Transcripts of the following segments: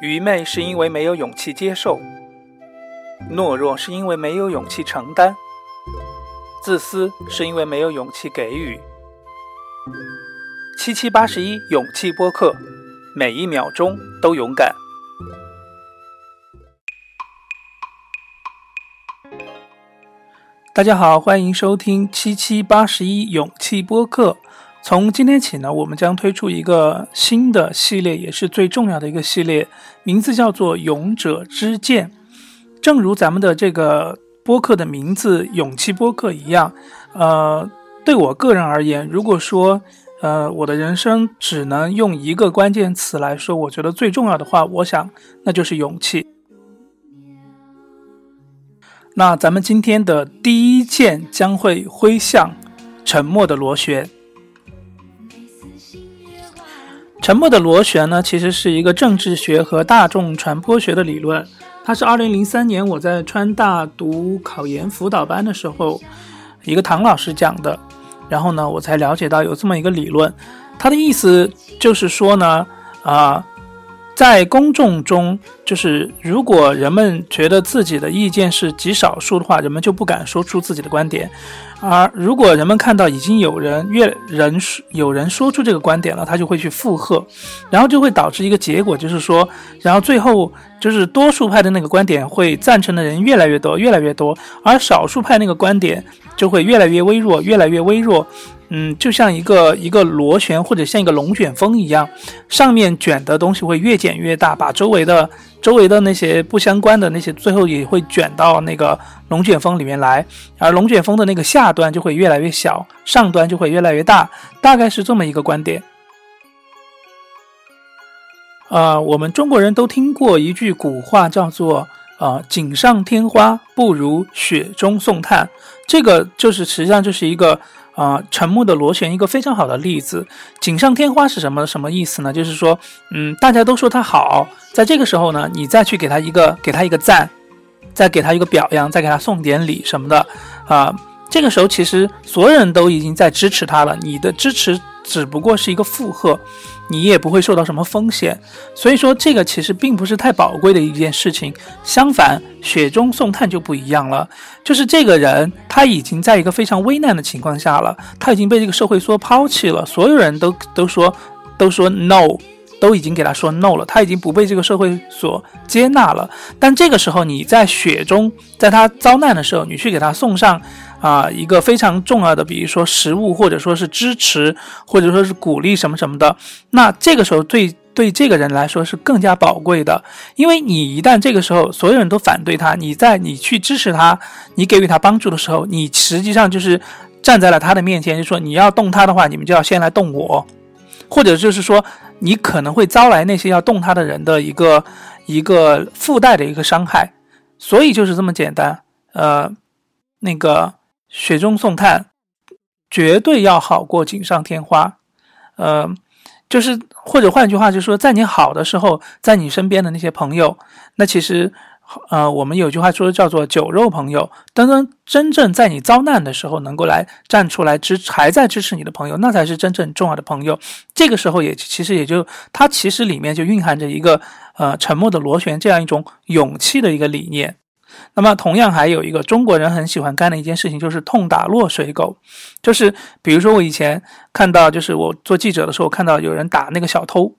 愚昧是因为没有勇气接受，懦弱是因为没有勇气承担，自私是因为没有勇气给予。七七八十一勇气播客，每一秒钟都勇敢。大家好，欢迎收听七七八十一勇气播客。从今天起呢，我们将推出一个新的系列，也是最重要的一个系列，名字叫做《勇者之剑》。正如咱们的这个播客的名字“勇气播客”一样，呃，对我个人而言，如果说，呃，我的人生只能用一个关键词来说，我觉得最重要的话，我想那就是勇气。那咱们今天的第一剑将会挥向沉默的螺旋。沉默的螺旋呢，其实是一个政治学和大众传播学的理论。它是二零零三年我在川大读考研辅导班的时候，一个唐老师讲的。然后呢，我才了解到有这么一个理论。它的意思就是说呢，啊，在公众中，就是如果人们觉得自己的意见是极少数的话，人们就不敢说出自己的观点。而如果人们看到已经有人越人有人说出这个观点了，他就会去附和，然后就会导致一个结果，就是说，然后最后就是多数派的那个观点会赞成的人越来越多，越来越多，而少数派那个观点就会越来越微弱，越来越微弱。嗯，就像一个一个螺旋或者像一个龙卷风一样，上面卷的东西会越卷越大，把周围的周围的那些不相关的那些，最后也会卷到那个龙卷风里面来，而龙卷风的那个下端就会越来越小，上端就会越来越大，大概是这么一个观点。呃，我们中国人都听过一句古话，叫做“啊，锦上添花不如雪中送炭”，这个就是实际上就是一个。啊，沉默的螺旋一个非常好的例子。锦上添花是什么什么意思呢？就是说，嗯，大家都说他好，在这个时候呢，你再去给他一个给他一个赞，再给他一个表扬，再给他送点礼什么的，啊，这个时候其实所有人都已经在支持他了，你的支持只不过是一个附和。你也不会受到什么风险，所以说这个其实并不是太宝贵的一件事情。相反，雪中送炭就不一样了，就是这个人他已经在一个非常危难的情况下了，他已经被这个社会所抛弃了，所有人都都说都说 no，都已经给他说 no 了，他已经不被这个社会所接纳了。但这个时候你在雪中，在他遭难的时候，你去给他送上。啊，一个非常重要的，比如说食物，或者说是支持，或者说是鼓励什么什么的，那这个时候对对这个人来说是更加宝贵的，因为你一旦这个时候所有人都反对他，你在你去支持他，你给予他帮助的时候，你实际上就是站在了他的面前，就说你要动他的话，你们就要先来动我，或者就是说你可能会招来那些要动他的人的一个一个附带的一个伤害，所以就是这么简单，呃，那个。雪中送炭，绝对要好过锦上添花。呃，就是或者换句话就是说，在你好的时候，在你身边的那些朋友，那其实，呃，我们有句话说叫做“酒肉朋友”。等等，真正在你遭难的时候能够来站出来支还在支持你的朋友，那才是真正重要的朋友。这个时候也其实也就它其实里面就蕴含着一个呃沉默的螺旋这样一种勇气的一个理念。那么，同样还有一个中国人很喜欢干的一件事情，就是痛打落水狗。就是比如说，我以前看到，就是我做记者的时候，看到有人打那个小偷。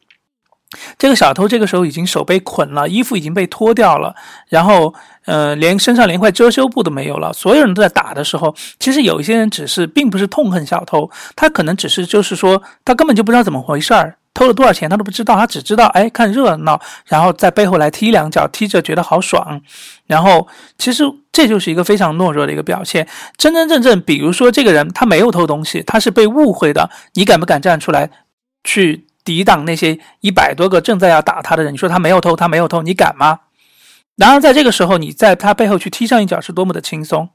这个小偷这个时候已经手被捆了，衣服已经被脱掉了，然后呃，连身上连块遮羞布都没有了。所有人都在打的时候，其实有一些人只是并不是痛恨小偷，他可能只是就是说，他根本就不知道怎么回事儿。偷了多少钱他都不知道，他只知道哎看热闹，然后在背后来踢两脚，踢着觉得好爽。然后其实这就是一个非常懦弱的一个表现。真真正正，比如说这个人他没有偷东西，他是被误会的，你敢不敢站出来去抵挡那些一百多个正在要打他的人？你说他没有偷，他没有偷，你敢吗？然而在这个时候，你在他背后去踢上一脚是多么的轻松，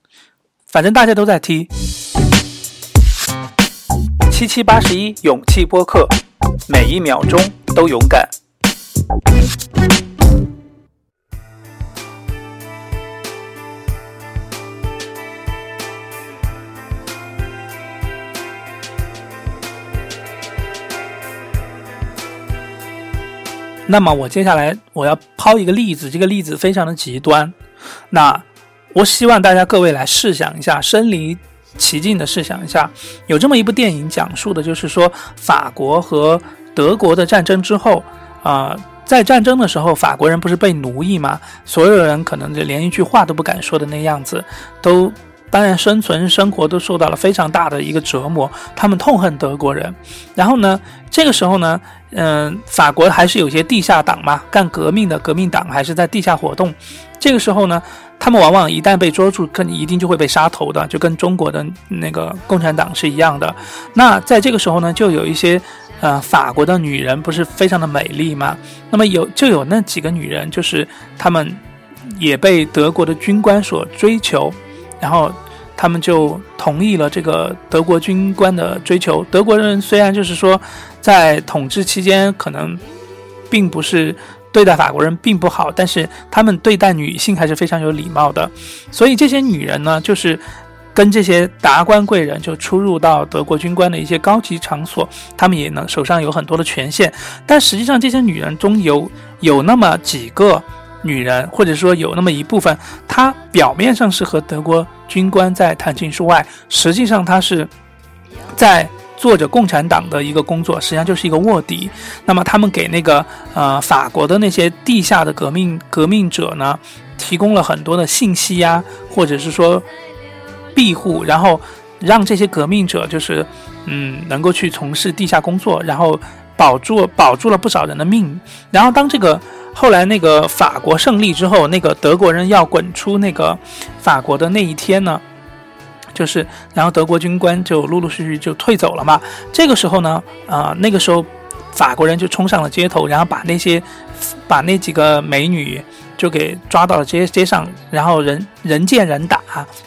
反正大家都在踢。七七八十一勇气播客。每一秒钟都勇敢。那么我接下来我要抛一个例子，这个例子非常的极端。那我希望大家各位来试想一下，身临奇境的试想一下，有这么一部电影，讲述的就是说法国和德国的战争之后，啊，在战争的时候，法国人不是被奴役吗？所有人可能就连一句话都不敢说的那样子，都。当然，生存生活都受到了非常大的一个折磨，他们痛恨德国人。然后呢，这个时候呢，嗯，法国还是有些地下党嘛，干革命的革命党还是在地下活动。这个时候呢，他们往往一旦被捉住，肯定一定就会被杀头的，就跟中国的那个共产党是一样的。那在这个时候呢，就有一些呃法国的女人不是非常的美丽吗？那么有就有那几个女人，就是他们也被德国的军官所追求。然后，他们就同意了这个德国军官的追求。德国人虽然就是说，在统治期间可能并不是对待法国人并不好，但是他们对待女性还是非常有礼貌的。所以这些女人呢，就是跟这些达官贵人就出入到德国军官的一些高级场所，他们也能手上有很多的权限。但实际上，这些女人中有有那么几个。女人，或者说有那么一部分，她表面上是和德国军官在谈情说爱，实际上她是在做着共产党的一个工作，实际上就是一个卧底。那么他们给那个呃法国的那些地下的革命革命者呢，提供了很多的信息呀，或者是说庇护，然后让这些革命者就是嗯能够去从事地下工作，然后保住保住了不少人的命。然后当这个。后来那个法国胜利之后，那个德国人要滚出那个法国的那一天呢，就是然后德国军官就陆陆续续就退走了嘛。这个时候呢，啊，那个时候法国人就冲上了街头，然后把那些把那几个美女就给抓到了街街上，然后人人见人打，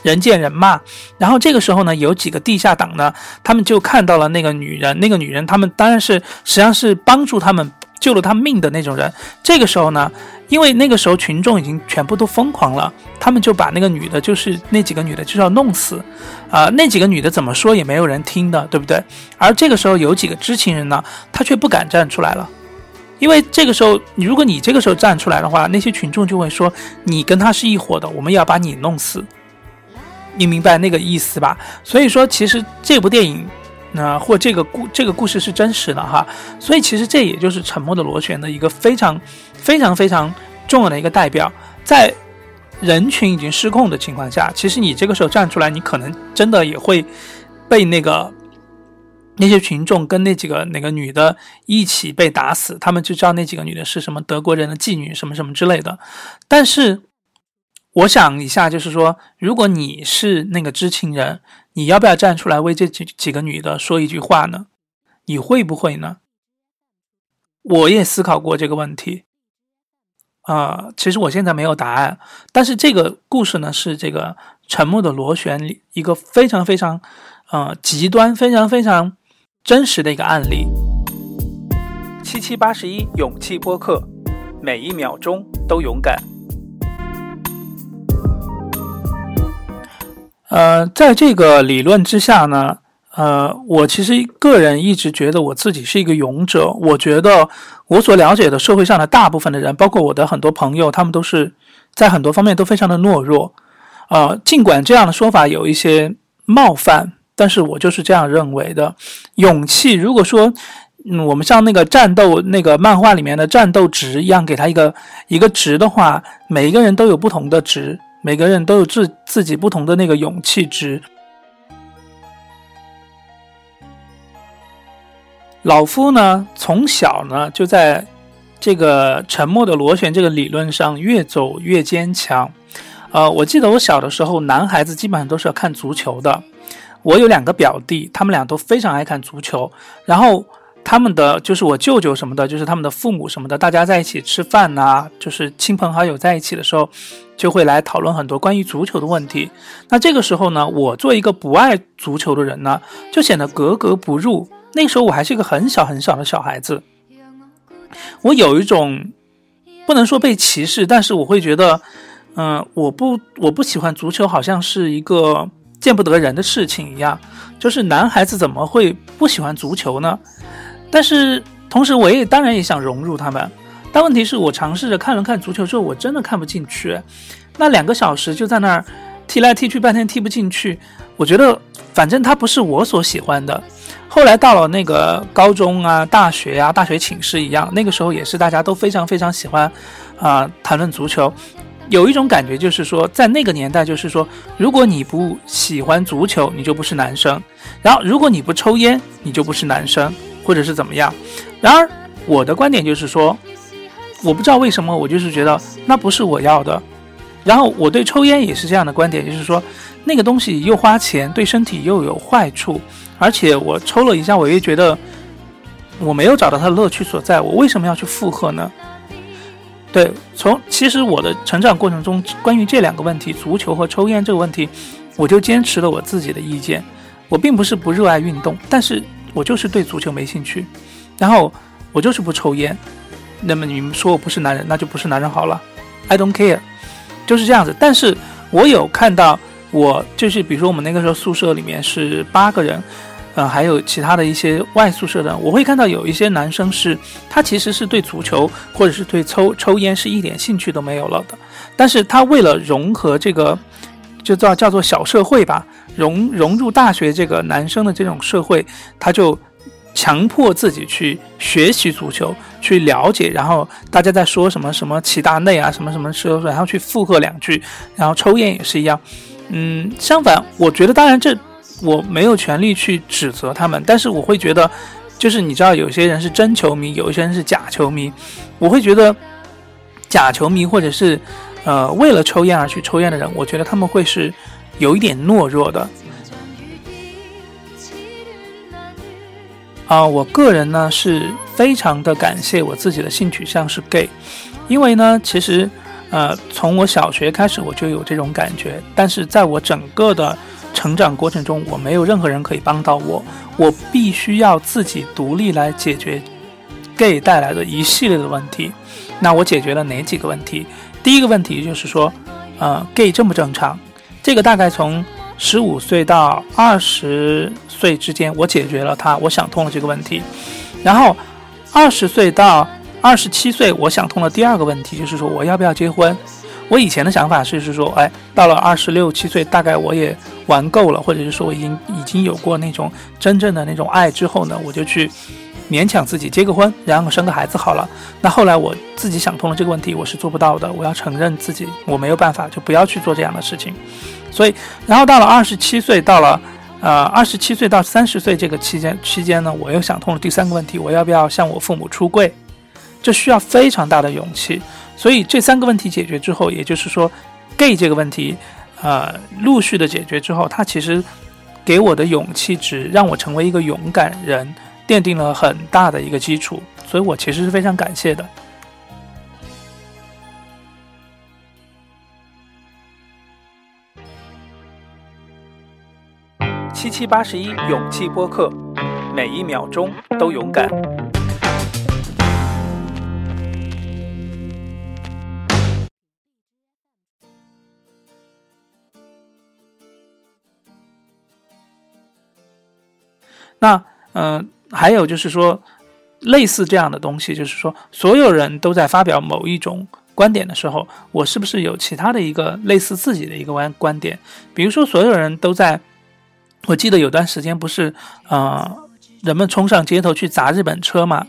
人见人骂。然后这个时候呢，有几个地下党呢，他们就看到了那个女人，那个女人他们当然是实际上是帮助他们。救了他命的那种人，这个时候呢，因为那个时候群众已经全部都疯狂了，他们就把那个女的，就是那几个女的，就要弄死，啊，那几个女的怎么说也没有人听的，对不对？而这个时候有几个知情人呢，他却不敢站出来了，因为这个时候，如果你这个时候站出来的话，那些群众就会说你跟他是一伙的，我们要把你弄死，你明白那个意思吧？所以说，其实这部电影。那或这个故这个故事是真实的哈，所以其实这也就是沉默的螺旋的一个非常非常非常重要的一个代表，在人群已经失控的情况下，其实你这个时候站出来，你可能真的也会被那个那些群众跟那几个那个女的一起被打死，他们就知道那几个女的是什么德国人的妓女什么什么之类的。但是我想一下，就是说，如果你是那个知情人。你要不要站出来为这几几个女的说一句话呢？你会不会呢？我也思考过这个问题，啊，其实我现在没有答案。但是这个故事呢，是这个沉默的螺旋里一个非常非常，呃，极端、非常非常真实的一个案例。七七八十一勇气播客，每一秒钟都勇敢。呃，在这个理论之下呢，呃，我其实个人一直觉得我自己是一个勇者。我觉得我所了解的社会上的大部分的人，包括我的很多朋友，他们都是在很多方面都非常的懦弱。呃，尽管这样的说法有一些冒犯，但是我就是这样认为的。勇气，如果说，嗯，我们像那个战斗那个漫画里面的战斗值一样，给他一个一个值的话，每一个人都有不同的值。每个人都有自自己不同的那个勇气值。老夫呢，从小呢就在这个沉默的螺旋这个理论上越走越坚强。呃，我记得我小的时候，男孩子基本上都是要看足球的。我有两个表弟，他们俩都非常爱看足球，然后。他们的就是我舅舅什么的，就是他们的父母什么的，大家在一起吃饭呐，就是亲朋好友在一起的时候，就会来讨论很多关于足球的问题。那这个时候呢，我做一个不爱足球的人呢，就显得格格不入。那时候我还是一个很小很小的小孩子，我有一种不能说被歧视，但是我会觉得，嗯，我不我不喜欢足球，好像是一个见不得人的事情一样。就是男孩子怎么会不喜欢足球呢？但是同时，我也当然也想融入他们。但问题是我尝试着看了看足球之后，我真的看不进去。那两个小时就在那儿踢来踢去，半天踢不进去。我觉得反正它不是我所喜欢的。后来到了那个高中啊、大学啊、大学寝室一样，那个时候也是大家都非常非常喜欢啊谈论足球。有一种感觉就是说，在那个年代，就是说，如果你不喜欢足球，你就不是男生；然后如果你不抽烟，你就不是男生，或者是怎么样。然而我的观点就是说，我不知道为什么，我就是觉得那不是我要的。然后我对抽烟也是这样的观点，就是说那个东西又花钱，对身体又有坏处，而且我抽了一下，我又觉得我没有找到它的乐趣所在，我为什么要去附和呢？对，从其实我的成长过程中，关于这两个问题，足球和抽烟这个问题，我就坚持了我自己的意见。我并不是不热爱运动，但是我就是对足球没兴趣，然后我就是不抽烟。那么你们说我不是男人，那就不是男人好了。I don't care，就是这样子。但是我有看到，我就是比如说我们那个时候宿舍里面是八个人。呃，还有其他的一些外宿舍的，我会看到有一些男生是，他其实是对足球或者是对抽抽烟是一点兴趣都没有了的，但是他为了融合这个，就叫叫做小社会吧，融融入大学这个男生的这种社会，他就强迫自己去学习足球，去了解，然后大家在说什么什么齐达内啊，什么什么时候，然后去附和两句，然后抽烟也是一样，嗯，相反，我觉得当然这。我没有权利去指责他们，但是我会觉得，就是你知道，有些人是真球迷，有一些人是假球迷。我会觉得，假球迷或者是，呃，为了抽烟而去抽烟的人，我觉得他们会是有一点懦弱的。啊，我个人呢是非常的感谢我自己的性取向是 gay，因为呢，其实，呃，从我小学开始我就有这种感觉，但是在我整个的。成长过程中，我没有任何人可以帮到我，我必须要自己独立来解决 gay 带来的一系列的问题。那我解决了哪几个问题？第一个问题就是说，呃，gay 正不正常？这个大概从十五岁到二十岁之间，我解决了它，我想通了这个问题。然后二十岁到二十七岁，我想通了第二个问题，就是说我要不要结婚？我以前的想法是是说，哎，到了二十六七岁，大概我也玩够了，或者是说我已经已经有过那种真正的那种爱之后呢，我就去勉强自己结个婚，然后生个孩子好了。那后来我自己想通了这个问题，我是做不到的，我要承认自己我没有办法，就不要去做这样的事情。所以，然后到了二十七岁，到了呃二十七岁到三十岁这个期间期间呢，我又想通了第三个问题，我要不要向我父母出柜？这需要非常大的勇气。所以这三个问题解决之后，也就是说，gay 这个问题，呃，陆续的解决之后，它其实给我的勇气值，让我成为一个勇敢人，奠定了很大的一个基础。所以我其实是非常感谢的。七七八十一勇气播客，每一秒钟都勇敢。那嗯，还有就是说，类似这样的东西，就是说，所有人都在发表某一种观点的时候，我是不是有其他的一个类似自己的一个观观点？比如说，所有人都在，我记得有段时间不是，呃，人们冲上街头去砸日本车嘛，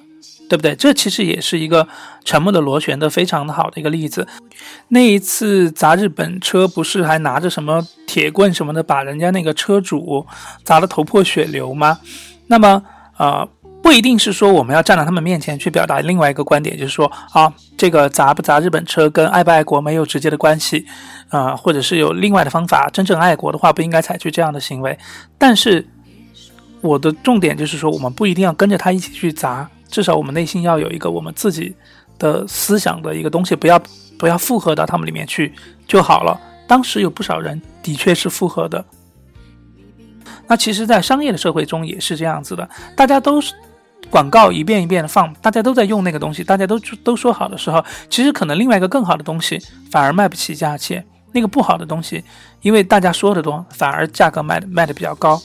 对不对？这其实也是一个沉默的螺旋的非常的好的一个例子。那一次砸日本车，不是还拿着什么铁棍什么的，把人家那个车主砸得头破血流吗？那么，呃，不一定是说我们要站在他们面前去表达另外一个观点，就是说啊，这个砸不砸日本车跟爱不爱国没有直接的关系，啊，或者是有另外的方法，真正爱国的话不应该采取这样的行为。但是，我的重点就是说，我们不一定要跟着他一起去砸，至少我们内心要有一个我们自己的思想的一个东西，不要不要附和到他们里面去就好了。当时有不少人的确是附和的。那其实，在商业的社会中也是这样子的，大家都是广告一遍一遍的放，大家都在用那个东西，大家都都说好的时候，其实可能另外一个更好的东西反而卖不起价钱，那个不好的东西，因为大家说的多，反而价格卖的卖的比较高。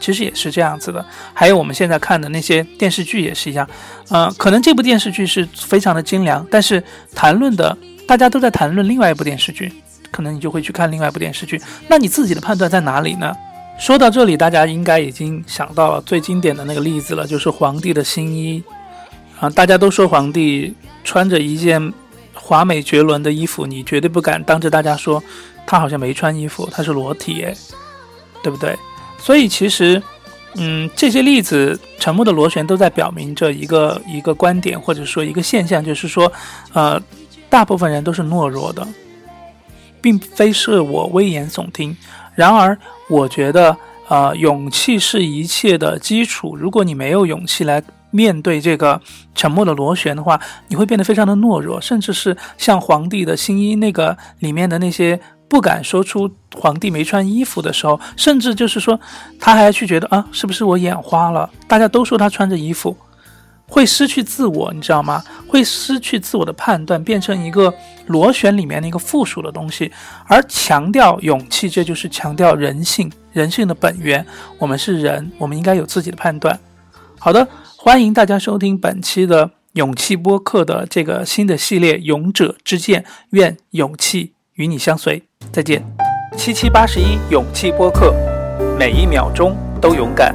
其实也是这样子的。还有我们现在看的那些电视剧也是一样，呃，可能这部电视剧是非常的精良，但是谈论的大家都在谈论另外一部电视剧，可能你就会去看另外一部电视剧。那你自己的判断在哪里呢？说到这里，大家应该已经想到了最经典的那个例子了，就是皇帝的新衣啊，大家都说皇帝穿着一件。华美绝伦的衣服，你绝对不敢当着大家说，他好像没穿衣服，他是裸体，哎，对不对？所以其实，嗯，这些例子，沉默的螺旋都在表明着一个一个观点，或者说一个现象，就是说，呃，大部分人都是懦弱的，并非是我危言耸听。然而，我觉得，呃，勇气是一切的基础。如果你没有勇气来。面对这个沉默的螺旋的话，你会变得非常的懦弱，甚至是像皇帝的新衣那个里面的那些不敢说出皇帝没穿衣服的时候，甚至就是说他还去觉得啊，是不是我眼花了？大家都说他穿着衣服，会失去自我，你知道吗？会失去自我的判断，变成一个螺旋里面的一个附属的东西，而强调勇气，这就是强调人性，人性的本源。我们是人，我们应该有自己的判断。好的。欢迎大家收听本期的勇气播客的这个新的系列《勇者之剑》，愿勇气与你相随。再见。七七八十一勇气播客，每一秒钟都勇敢。